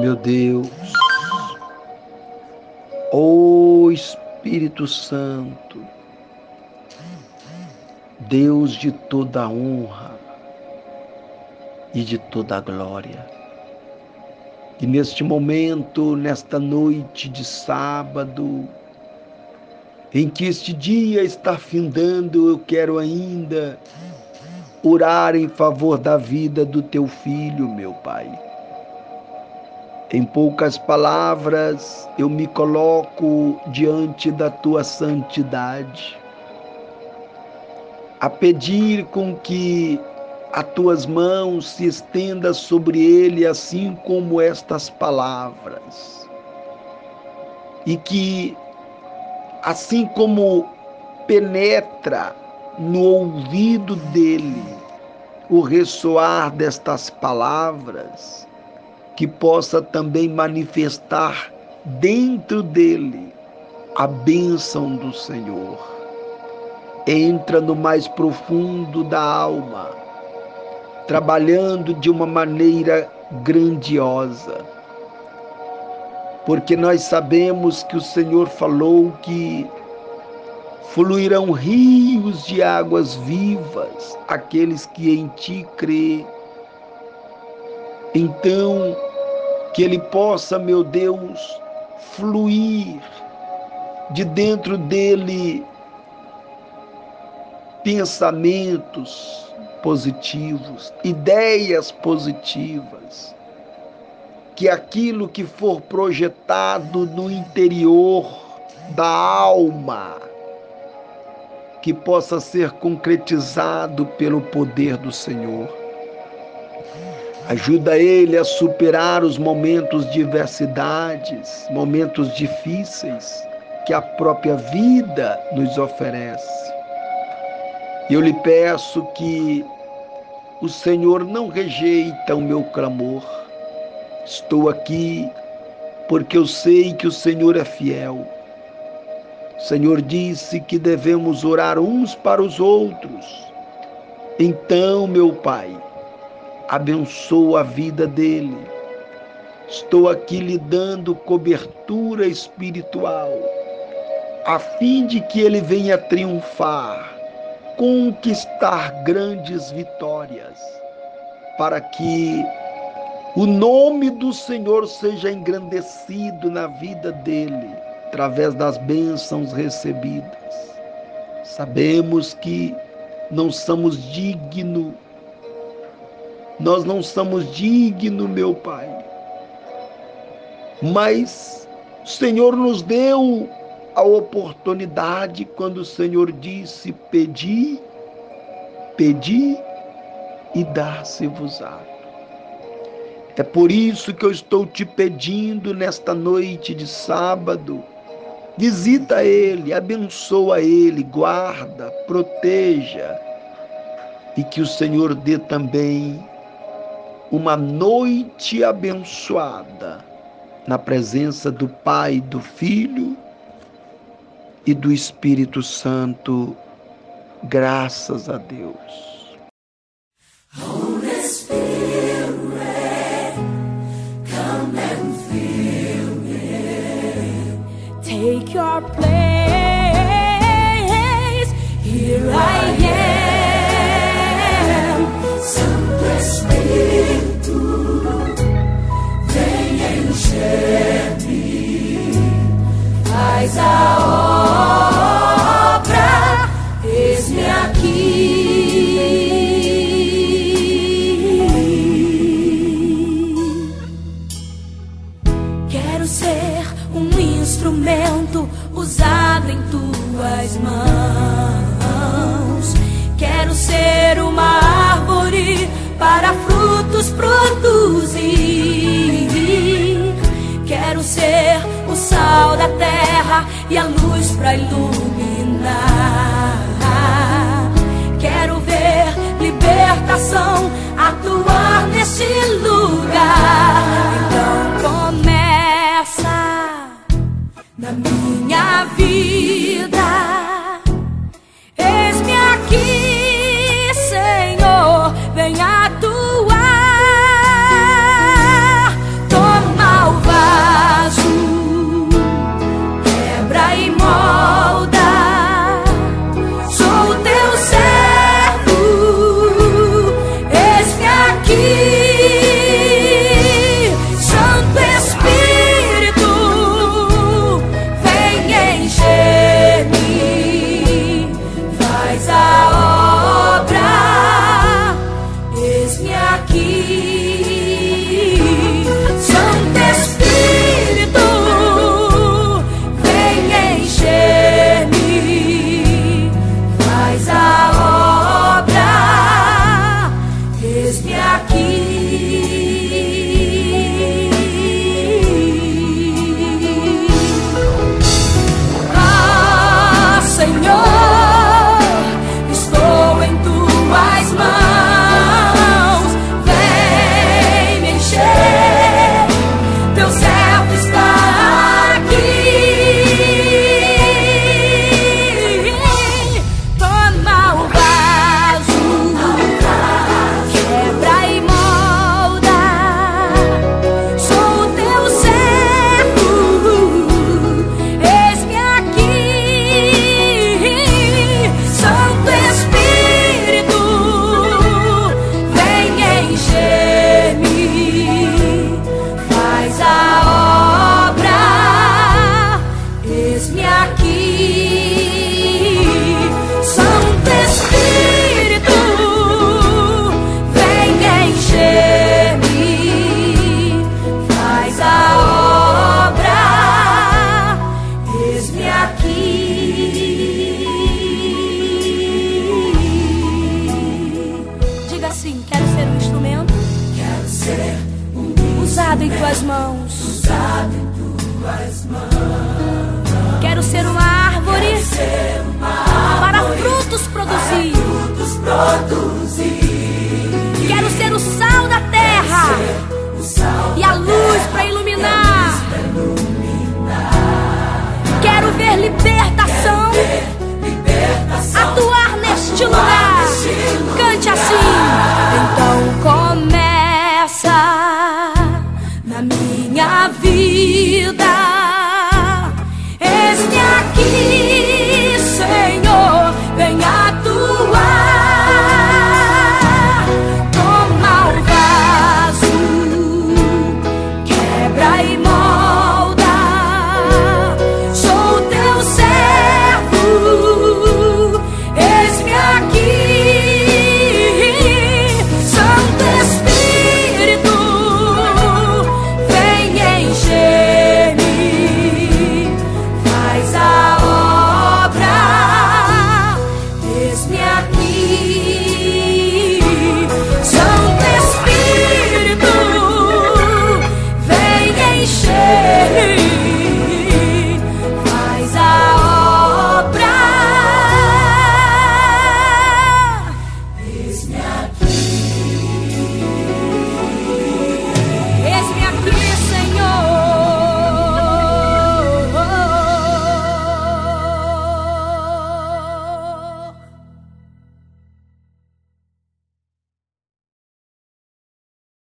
meu Deus, ó Espírito Santo, Deus de toda honra e de toda glória. E neste momento, nesta noite de sábado, em que este dia está findando, eu quero ainda orar em favor da vida do teu filho, meu Pai. Em poucas palavras, eu me coloco diante da tua santidade, a pedir com que as tuas mãos se estenda sobre ele, assim como estas palavras, e que, assim como penetra no ouvido dele o ressoar destas palavras, que possa também manifestar dentro dele a bênção do Senhor. Entra no mais profundo da alma, trabalhando de uma maneira grandiosa. Porque nós sabemos que o Senhor falou que fluirão rios de águas vivas aqueles que em ti crê. Então, que ele possa, meu Deus, fluir de dentro dele pensamentos positivos, ideias positivas, que aquilo que for projetado no interior da alma, que possa ser concretizado pelo poder do Senhor Ajuda ele a superar os momentos de adversidades, momentos difíceis que a própria vida nos oferece. Eu lhe peço que o Senhor não rejeita o meu clamor. Estou aqui porque eu sei que o Senhor é fiel. O Senhor disse que devemos orar uns para os outros. Então, meu Pai, abençoa a vida dele. Estou aqui lhe dando cobertura espiritual, a fim de que ele venha triunfar, conquistar grandes vitórias, para que o nome do Senhor seja engrandecido na vida dele, através das bênçãos recebidas. Sabemos que não somos dignos nós não somos dignos, meu Pai. Mas o Senhor nos deu a oportunidade quando o Senhor disse: Pedi, pedi e dar-se-vos-á. É por isso que eu estou te pedindo nesta noite de sábado. Visita Ele, abençoa Ele, guarda, proteja e que o Senhor dê também uma noite abençoada na presença do Pai, do Filho e do Espírito Santo. Graças a Deus. Take your place. Here I am. Quero ser um instrumento usado em tuas mãos. Terra e a luz para iluminar. Eis-me aqui.